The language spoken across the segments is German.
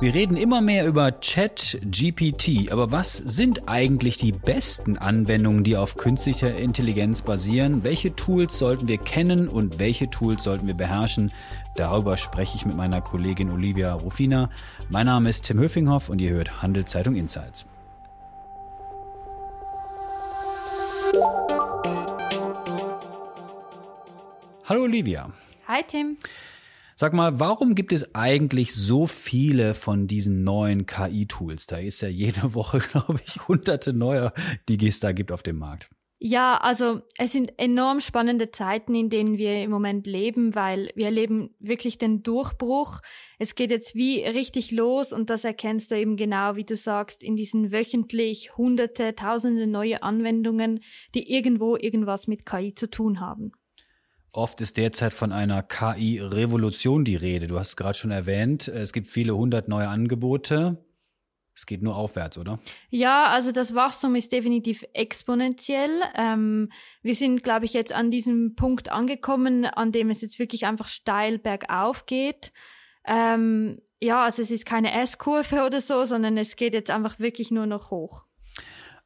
Wir reden immer mehr über Chat-GPT, aber was sind eigentlich die besten Anwendungen, die auf künstlicher Intelligenz basieren? Welche Tools sollten wir kennen und welche Tools sollten wir beherrschen? Darüber spreche ich mit meiner Kollegin Olivia Rufina. Mein Name ist Tim Höfinghoff und ihr hört Handelszeitung Insights. Hallo Olivia. Hi Tim. Sag mal, warum gibt es eigentlich so viele von diesen neuen KI-Tools? Da ist ja jede Woche, glaube ich, hunderte neuer, die es da gibt auf dem Markt. Ja, also es sind enorm spannende Zeiten, in denen wir im Moment leben, weil wir erleben wirklich den Durchbruch. Es geht jetzt wie richtig los und das erkennst du eben genau, wie du sagst, in diesen wöchentlich hunderte, tausende neue Anwendungen, die irgendwo irgendwas mit KI zu tun haben. Oft ist derzeit von einer KI-Revolution die Rede. Du hast es gerade schon erwähnt, es gibt viele hundert neue Angebote. Es geht nur aufwärts, oder? Ja, also das Wachstum ist definitiv exponentiell. Ähm, wir sind, glaube ich, jetzt an diesem Punkt angekommen, an dem es jetzt wirklich einfach steil bergauf geht. Ähm, ja, also es ist keine S-Kurve oder so, sondern es geht jetzt einfach wirklich nur noch hoch.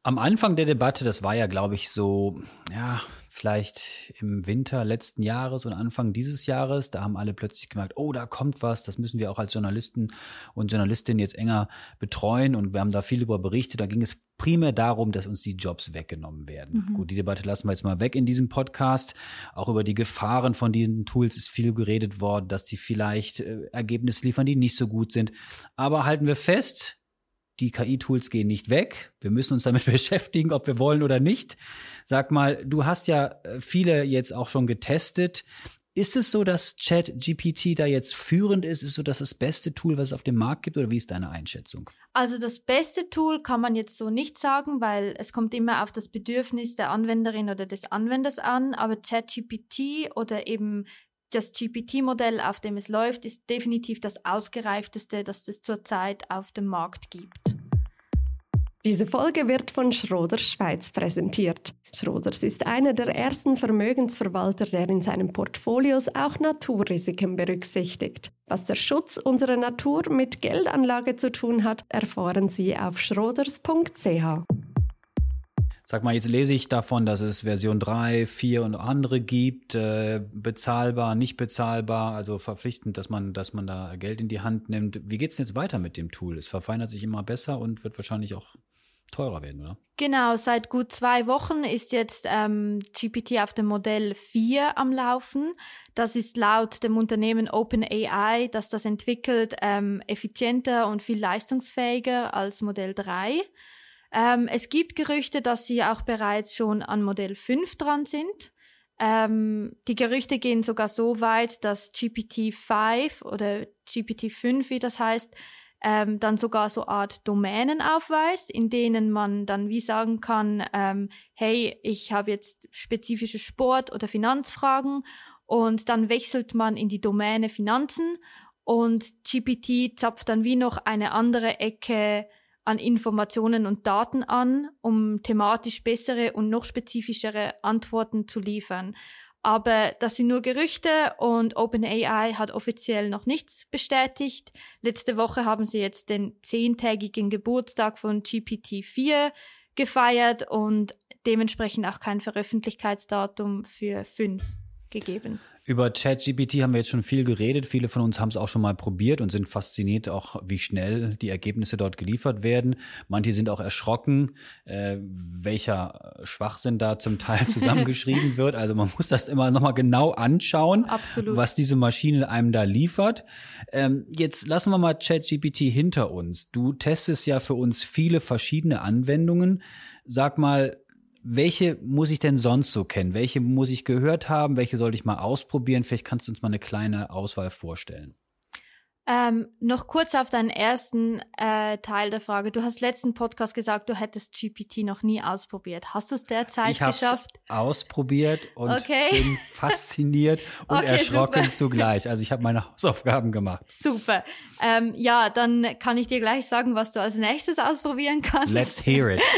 Am Anfang der Debatte, das war ja, glaube ich, so, ja, vielleicht im Winter letzten Jahres und Anfang dieses Jahres. Da haben alle plötzlich gemerkt, oh, da kommt was. Das müssen wir auch als Journalisten und Journalistinnen jetzt enger betreuen. Und wir haben da viel über berichtet. Da ging es primär darum, dass uns die Jobs weggenommen werden. Mhm. Gut, die Debatte lassen wir jetzt mal weg in diesem Podcast. Auch über die Gefahren von diesen Tools ist viel geredet worden, dass die vielleicht äh, Ergebnisse liefern, die nicht so gut sind. Aber halten wir fest, die KI-Tools gehen nicht weg. Wir müssen uns damit beschäftigen, ob wir wollen oder nicht. Sag mal, du hast ja äh, viele jetzt auch schon getestet. Ist es so, dass ChatGPT da jetzt führend ist? Ist so das das beste Tool, was es auf dem Markt gibt? Oder wie ist deine Einschätzung? Also das beste Tool kann man jetzt so nicht sagen, weil es kommt immer auf das Bedürfnis der Anwenderin oder des Anwenders an. Aber ChatGPT oder eben das GPT-Modell, auf dem es läuft, ist definitiv das ausgereifteste, das es zurzeit auf dem Markt gibt. Diese Folge wird von Schroders Schweiz präsentiert. Schroders ist einer der ersten Vermögensverwalter, der in seinen Portfolios auch Naturrisiken berücksichtigt. Was der Schutz unserer Natur mit Geldanlage zu tun hat, erfahren Sie auf schroders.ch. Sag mal, jetzt lese ich davon, dass es Version 3, 4 und andere gibt, äh, bezahlbar, nicht bezahlbar, also verpflichtend, dass man, dass man da Geld in die Hand nimmt. Wie geht's denn jetzt weiter mit dem Tool? Es verfeinert sich immer besser und wird wahrscheinlich auch teurer werden, oder? Genau, seit gut zwei Wochen ist jetzt ähm, GPT auf dem Modell 4 am Laufen. Das ist laut dem Unternehmen OpenAI, das das entwickelt, ähm, effizienter und viel leistungsfähiger als Modell 3. Ähm, es gibt Gerüchte, dass sie auch bereits schon an Modell 5 dran sind. Ähm, die Gerüchte gehen sogar so weit, dass GPT-5 oder GPT-5, wie das heißt, ähm, dann sogar so Art Domänen aufweist, in denen man dann wie sagen kann, ähm, hey, ich habe jetzt spezifische Sport- oder Finanzfragen und dann wechselt man in die Domäne Finanzen und GPT zapft dann wie noch eine andere Ecke an Informationen und Daten an, um thematisch bessere und noch spezifischere Antworten zu liefern. Aber das sind nur Gerüchte und OpenAI hat offiziell noch nichts bestätigt. Letzte Woche haben sie jetzt den zehntägigen Geburtstag von GPT-4 gefeiert und dementsprechend auch kein Veröffentlichkeitsdatum für 5 gegeben. Über ChatGPT haben wir jetzt schon viel geredet. Viele von uns haben es auch schon mal probiert und sind fasziniert auch, wie schnell die Ergebnisse dort geliefert werden. Manche sind auch erschrocken, äh, welcher Schwachsinn da zum Teil zusammengeschrieben wird. Also man muss das immer nochmal genau anschauen, Absolut. was diese Maschine einem da liefert. Ähm, jetzt lassen wir mal ChatGPT hinter uns. Du testest ja für uns viele verschiedene Anwendungen. Sag mal, welche muss ich denn sonst so kennen? Welche muss ich gehört haben? Welche sollte ich mal ausprobieren? Vielleicht kannst du uns mal eine kleine Auswahl vorstellen. Ähm, noch kurz auf deinen ersten äh, Teil der Frage. Du hast letzten Podcast gesagt, du hättest GPT noch nie ausprobiert. Hast du es derzeit ich geschafft? Ich habe ausprobiert und okay. bin fasziniert und okay, erschrocken super. zugleich. Also ich habe meine Hausaufgaben gemacht. Super. Ähm, ja, dann kann ich dir gleich sagen, was du als nächstes ausprobieren kannst. Let's hear it.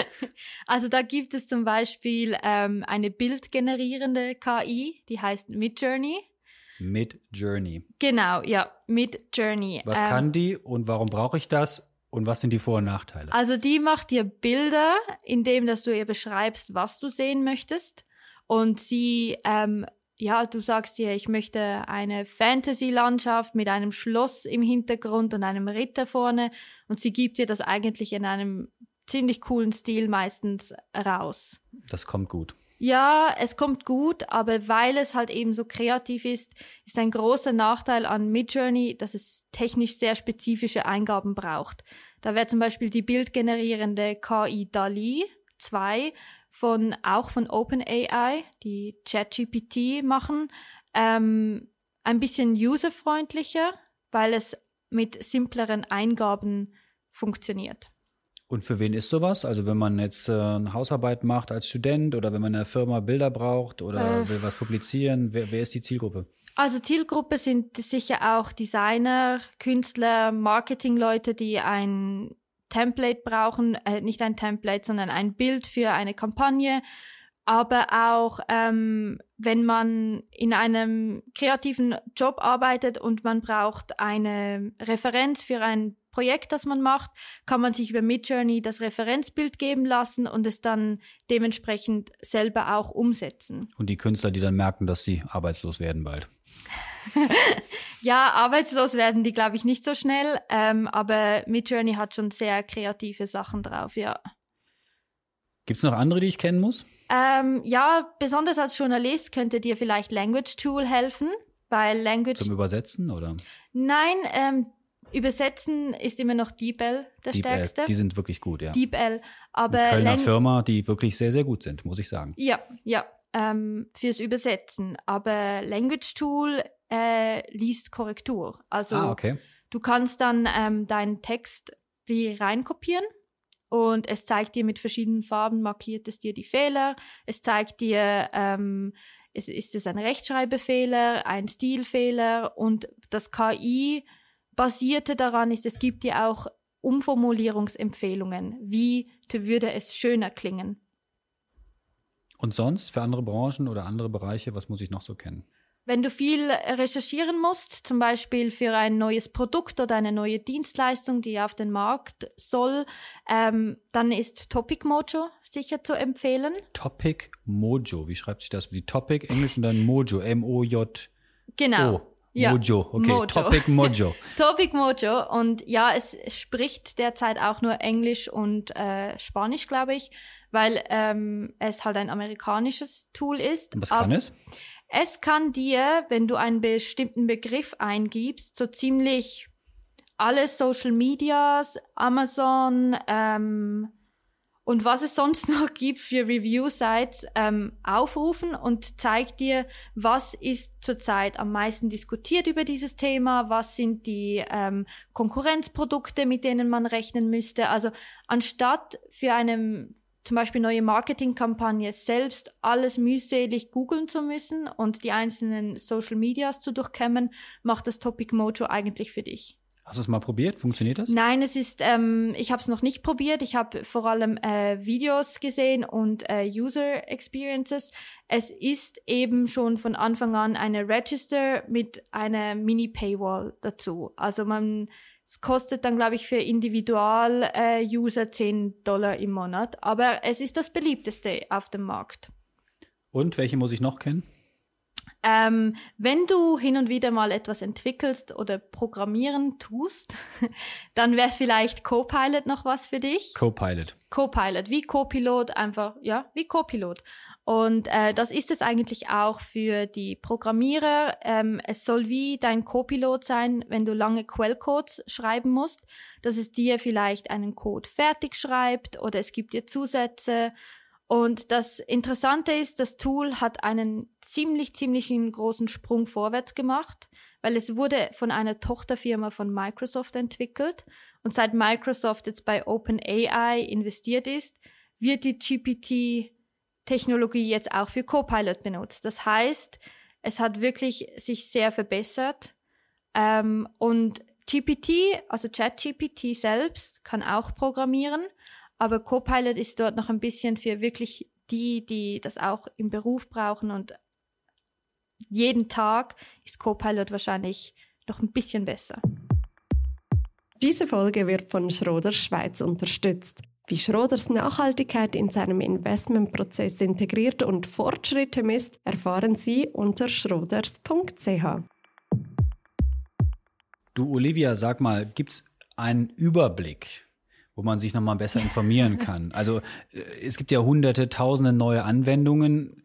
Also da gibt es zum Beispiel ähm, eine bildgenerierende KI, die heißt Midjourney. Mid Journey. Genau, ja, Mid Journey. Was ähm, kann die und warum brauche ich das? Und was sind die Vor- und Nachteile? Also die macht dir Bilder, indem dass du ihr beschreibst, was du sehen möchtest. Und sie, ähm, ja, du sagst ihr, ich möchte eine Fantasy-Landschaft mit einem Schloss im Hintergrund und einem Ritter vorne. Und sie gibt dir das eigentlich in einem ziemlich coolen Stil meistens raus. Das kommt gut. Ja, es kommt gut, aber weil es halt eben so kreativ ist, ist ein großer Nachteil an Midjourney, dass es technisch sehr spezifische Eingaben braucht. Da wäre zum Beispiel die bildgenerierende KI DALI 2 von, auch von OpenAI, die ChatGPT machen, ähm, ein bisschen userfreundlicher, weil es mit simpleren Eingaben funktioniert. Und für wen ist sowas? Also wenn man jetzt äh, eine Hausarbeit macht als Student oder wenn man in einer Firma Bilder braucht oder äh, will was publizieren, wer, wer ist die Zielgruppe? Also Zielgruppe sind sicher auch Designer, Künstler, Marketingleute, die ein Template brauchen, äh, nicht ein Template, sondern ein Bild für eine Kampagne. Aber auch ähm, wenn man in einem kreativen Job arbeitet und man braucht eine Referenz für ein Projekt, das man macht, kann man sich über Midjourney das Referenzbild geben lassen und es dann dementsprechend selber auch umsetzen. Und die Künstler, die dann merken, dass sie arbeitslos werden bald. ja, arbeitslos werden die, glaube ich, nicht so schnell, ähm, aber Midjourney hat schon sehr kreative Sachen drauf, ja. Gibt es noch andere, die ich kennen muss? Ähm, ja, besonders als Journalist könnte dir vielleicht Language Tool helfen, weil Language. Zum Übersetzen oder? Nein, ähm, Übersetzen ist immer noch DeepL der Deep stärkste. L, die sind wirklich gut, ja. DeepL, aber Eine Kölner Firma, die wirklich sehr, sehr gut sind, muss ich sagen. Ja, ja, ähm, fürs Übersetzen. Aber Language Tool äh, liest Korrektur. Also ah, okay. du kannst dann ähm, deinen Text wie reinkopieren und es zeigt dir mit verschiedenen Farben, markiert es dir die Fehler. Es zeigt dir, ähm, ist, ist es ein Rechtschreibfehler, ein Stilfehler und das KI basierte daran ist, es gibt dir auch Umformulierungsempfehlungen. Wie würde es schöner klingen? Und sonst für andere Branchen oder andere Bereiche, was muss ich noch so kennen? Wenn du viel recherchieren musst, zum Beispiel für ein neues Produkt oder eine neue Dienstleistung, die auf den Markt soll, ähm, dann ist Topic Mojo sicher zu empfehlen. Topic Mojo, wie schreibt sich das? Wie Topic, Englisch und dann Mojo, M-O-J. Genau. Ja. Mojo, okay. Mojo. Topic Mojo. Topic Mojo. Und ja, es spricht derzeit auch nur Englisch und äh, Spanisch, glaube ich, weil ähm, es halt ein amerikanisches Tool ist. Was kann es? Es kann dir, wenn du einen bestimmten Begriff eingibst, so ziemlich alle Social Medias, Amazon ähm, und was es sonst noch gibt für Review-Sites ähm, aufrufen und zeigt dir, was ist zurzeit am meisten diskutiert über dieses Thema, was sind die ähm, Konkurrenzprodukte, mit denen man rechnen müsste. Also anstatt für eine zum Beispiel neue Marketingkampagne selbst alles mühselig googeln zu müssen und die einzelnen Social Medias zu durchkämmen, macht das Topic Mojo eigentlich für dich. Hast du es mal probiert? Funktioniert das? Nein, es ist, ähm, ich habe es noch nicht probiert. Ich habe vor allem äh, Videos gesehen und äh, User Experiences. Es ist eben schon von Anfang an eine Register mit einer Mini-Paywall dazu. Also man es kostet dann, glaube ich, für Individual-User äh, 10 Dollar im Monat. Aber es ist das beliebteste auf dem Markt. Und welche muss ich noch kennen? Ähm, wenn du hin und wieder mal etwas entwickelst oder programmieren tust, dann wäre vielleicht Copilot noch was für dich. Copilot. Copilot, wie Copilot, einfach, ja, wie Copilot. Und äh, das ist es eigentlich auch für die Programmierer. Ähm, es soll wie dein Copilot sein, wenn du lange Quellcodes schreiben musst, dass es dir vielleicht einen Code fertig schreibt oder es gibt dir Zusätze. Und das Interessante ist, das Tool hat einen ziemlich, ziemlich großen Sprung vorwärts gemacht, weil es wurde von einer Tochterfirma von Microsoft entwickelt. Und seit Microsoft jetzt bei OpenAI investiert ist, wird die GPT Technologie jetzt auch für Copilot benutzt. Das heißt, es hat wirklich sich sehr verbessert. Ähm, und GPT, also ChatGPT selbst, kann auch programmieren, aber Copilot ist dort noch ein bisschen für wirklich die, die das auch im Beruf brauchen und jeden Tag ist Copilot wahrscheinlich noch ein bisschen besser. Diese Folge wird von Schroders Schweiz unterstützt. Wie Schroders Nachhaltigkeit in seinem Investmentprozess integriert und Fortschritte misst, erfahren Sie unter schroders.ch. Du, Olivia, sag mal, gibt es einen Überblick, wo man sich nochmal besser informieren kann? Also äh, es gibt ja hunderte, tausende neue Anwendungen.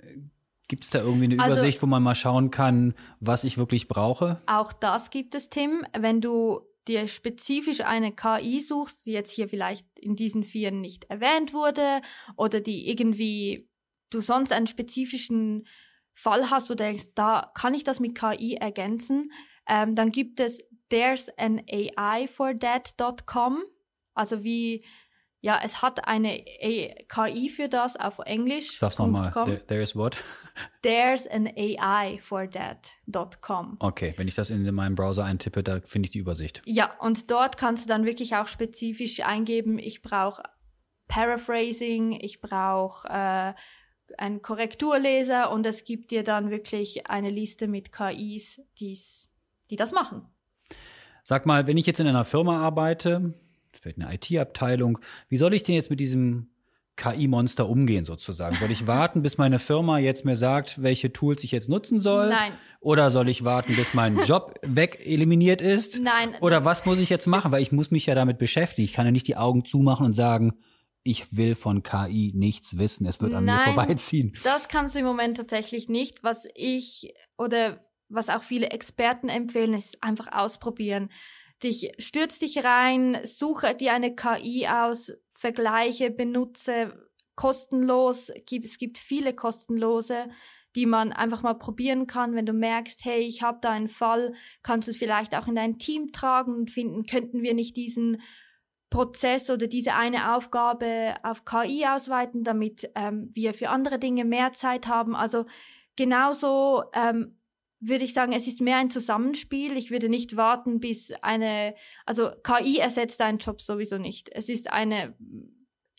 Gibt es da irgendwie eine also, Übersicht, wo man mal schauen kann, was ich wirklich brauche? Auch das gibt es, Tim. Wenn du dir spezifisch eine KI suchst, die jetzt hier vielleicht in diesen vier nicht erwähnt wurde oder die irgendwie du sonst einen spezifischen Fall hast, wo du denkst, da kann ich das mit KI ergänzen, ähm, dann gibt es there's an AI for that.com. Also wie ja, es hat eine KI für das auf Englisch. Sag's nochmal. There, there's what? There's an AI for that.com. Okay, wenn ich das in meinem Browser eintippe, da finde ich die Übersicht. Ja, und dort kannst du dann wirklich auch spezifisch eingeben, ich brauche Paraphrasing, ich brauche äh, einen Korrekturleser und es gibt dir dann wirklich eine Liste mit KIs, die's, die das machen. Sag mal, wenn ich jetzt in einer Firma arbeite, vielleicht eine IT-Abteilung. Wie soll ich denn jetzt mit diesem KI-Monster umgehen sozusagen? Soll ich warten, bis meine Firma jetzt mir sagt, welche Tools ich jetzt nutzen soll? Nein. Oder soll ich warten, bis mein Job weg eliminiert ist? Nein. Oder was muss ich jetzt machen? Weil ich muss mich ja damit beschäftigen. Ich kann ja nicht die Augen zumachen und sagen, ich will von KI nichts wissen. Es wird an Nein, mir vorbeiziehen. Das kannst du im Moment tatsächlich nicht. Was ich oder was auch viele Experten empfehlen, ist einfach ausprobieren dich, stürz dich rein, suche dir eine KI aus, vergleiche, benutze kostenlos. Es gibt viele kostenlose, die man einfach mal probieren kann. Wenn du merkst, hey, ich habe da einen Fall, kannst du es vielleicht auch in dein Team tragen und finden, könnten wir nicht diesen Prozess oder diese eine Aufgabe auf KI ausweiten, damit ähm, wir für andere Dinge mehr Zeit haben. Also genauso ähm, würde ich sagen, es ist mehr ein Zusammenspiel. Ich würde nicht warten, bis eine, also KI ersetzt deinen Job sowieso nicht. Es ist eine,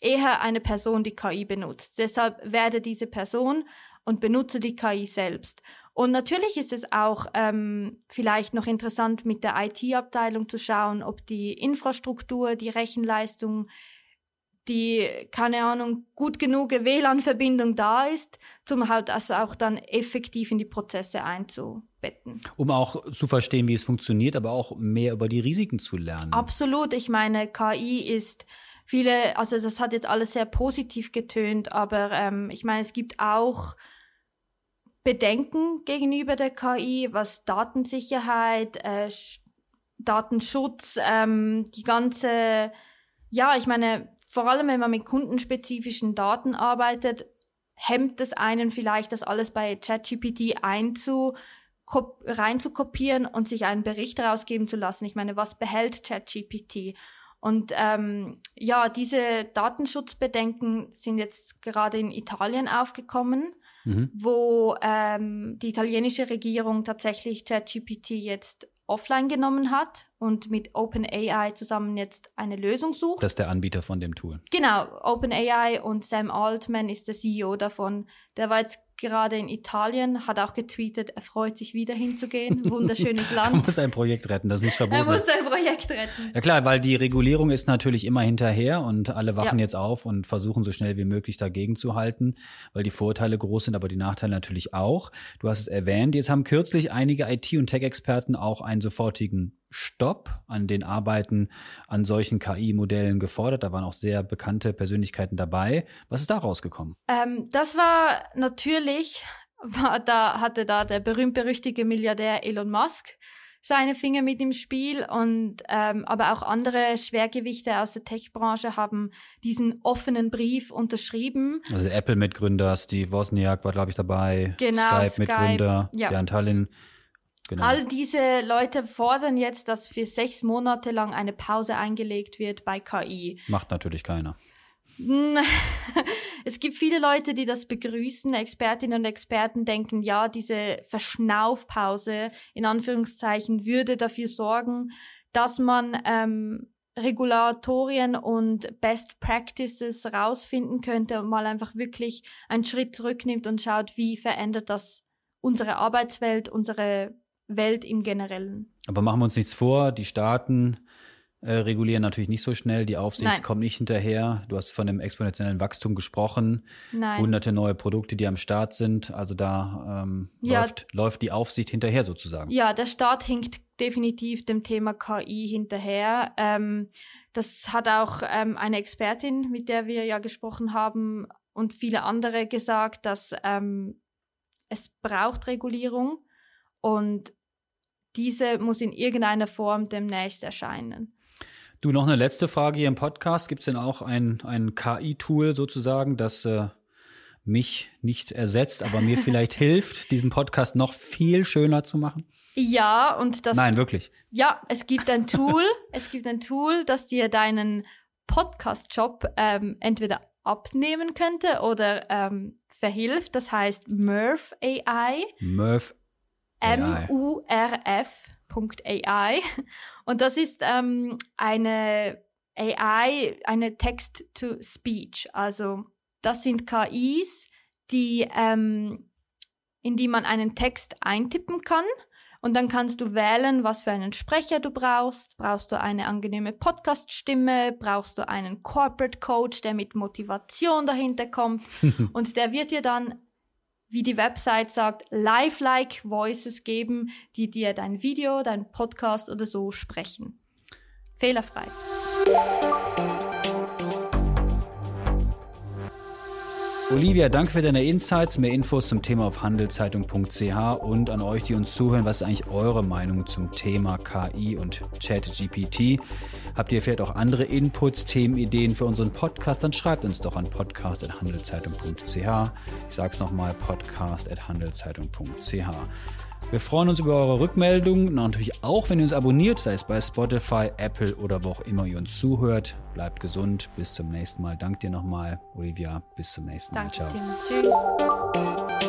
eher eine Person, die KI benutzt. Deshalb werde diese Person und benutze die KI selbst. Und natürlich ist es auch ähm, vielleicht noch interessant, mit der IT-Abteilung zu schauen, ob die Infrastruktur, die Rechenleistung die, keine Ahnung, gut genug WLAN-Verbindung da ist, zum halt das auch dann effektiv in die Prozesse einzubetten. Um auch zu verstehen, wie es funktioniert, aber auch mehr über die Risiken zu lernen. Absolut. Ich meine, KI ist viele, also das hat jetzt alles sehr positiv getönt, aber ähm, ich meine, es gibt auch Bedenken gegenüber der KI, was Datensicherheit, äh, Datenschutz, ähm, die ganze, ja, ich meine, vor allem wenn man mit kundenspezifischen Daten arbeitet, hemmt es einen vielleicht, das alles bei ChatGPT einzu reinzukopieren und sich einen Bericht rausgeben zu lassen. Ich meine, was behält ChatGPT? Und ähm, ja, diese Datenschutzbedenken sind jetzt gerade in Italien aufgekommen, mhm. wo ähm, die italienische Regierung tatsächlich ChatGPT jetzt offline genommen hat und mit OpenAI zusammen jetzt eine Lösung sucht. Das ist der Anbieter von dem Tool. Genau, OpenAI und Sam Altman ist der CEO davon. Der war jetzt gerade in Italien, hat auch getweetet, er freut sich wieder hinzugehen. Wunderschönes Land. er muss ein Projekt retten, das ist nicht verboten. Er muss ein Projekt retten. Ja klar, weil die Regulierung ist natürlich immer hinterher und alle wachen ja. jetzt auf und versuchen so schnell wie möglich dagegen zu halten, weil die Vorteile groß sind, aber die Nachteile natürlich auch. Du hast es erwähnt, jetzt haben kürzlich einige IT- und Tech-Experten auch einen sofortigen Stopp an den Arbeiten an solchen KI-Modellen gefordert. Da waren auch sehr bekannte Persönlichkeiten dabei. Was ist da rausgekommen? Ähm, das war natürlich, war da, hatte da der berühmt-berüchtigte Milliardär Elon Musk seine Finger mit im Spiel und ähm, aber auch andere Schwergewichte aus der Tech-Branche haben diesen offenen Brief unterschrieben. Also Apple-Mitgründer, Steve Wozniak war glaube ich dabei, genau, Skype-Mitgründer, Skype, ja. Jan Tallinn. Genau. All diese Leute fordern jetzt, dass für sechs Monate lang eine Pause eingelegt wird bei KI. Macht natürlich keiner. Es gibt viele Leute, die das begrüßen. Expertinnen und Experten denken, ja, diese Verschnaufpause in Anführungszeichen würde dafür sorgen, dass man ähm, Regulatorien und Best Practices rausfinden könnte und mal einfach wirklich einen Schritt zurücknimmt und schaut, wie verändert das unsere Arbeitswelt, unsere Welt im Generellen. Aber machen wir uns nichts vor, die Staaten äh, regulieren natürlich nicht so schnell, die Aufsicht Nein. kommt nicht hinterher. Du hast von dem exponentiellen Wachstum gesprochen, Nein. hunderte neue Produkte, die am Start sind. Also da ähm, Ja. läuft, läuft die Aufsicht hinterher sozusagen. Ja, der Staat hinkt definitiv dem Thema KI hinterher. Ähm, das hat auch ähm, eine Expertin, mit der wir ja gesprochen haben, und viele andere gesagt, dass ähm, es braucht Regulierung und diese muss in irgendeiner Form demnächst erscheinen. Du, noch eine letzte Frage hier im Podcast. Gibt es denn auch ein, ein KI-Tool sozusagen, das äh, mich nicht ersetzt, aber mir vielleicht hilft, diesen Podcast noch viel schöner zu machen? Ja, und das Nein, wirklich. Ja, es gibt ein Tool, es gibt ein Tool, das dir deinen Podcast-Job ähm, entweder abnehmen könnte oder ähm, verhilft. Das heißt Murph AI, Murph AI. M-U-R-F.ai. Und das ist ähm, eine AI, eine Text-to-Speech. Also das sind KIs, die, ähm, in die man einen Text eintippen kann. Und dann kannst du wählen, was für einen Sprecher du brauchst. Brauchst du eine angenehme Podcast-Stimme? Brauchst du einen Corporate Coach, der mit Motivation dahinter kommt? Und der wird dir dann, wie die Website sagt, lifelike Voices geben, die dir dein Video, dein Podcast oder so sprechen. Fehlerfrei. Olivia, danke für deine Insights. Mehr Infos zum Thema auf handelszeitung.ch und an euch, die uns zuhören. Was ist eigentlich eure Meinung zum Thema KI und ChatGPT? Habt ihr vielleicht auch andere Inputs, Themenideen für unseren Podcast? Dann schreibt uns doch an podcast.handelszeitung.ch. Ich sag's nochmal, podcast.handelszeitung.ch. Wir freuen uns über eure Rückmeldungen und natürlich auch, wenn ihr uns abonniert, sei es bei Spotify, Apple oder wo auch immer ihr uns zuhört. Bleibt gesund. Bis zum nächsten Mal. Dank dir nochmal, Olivia. Bis zum nächsten Mal. Danke, Ciao. Tim. Tschüss.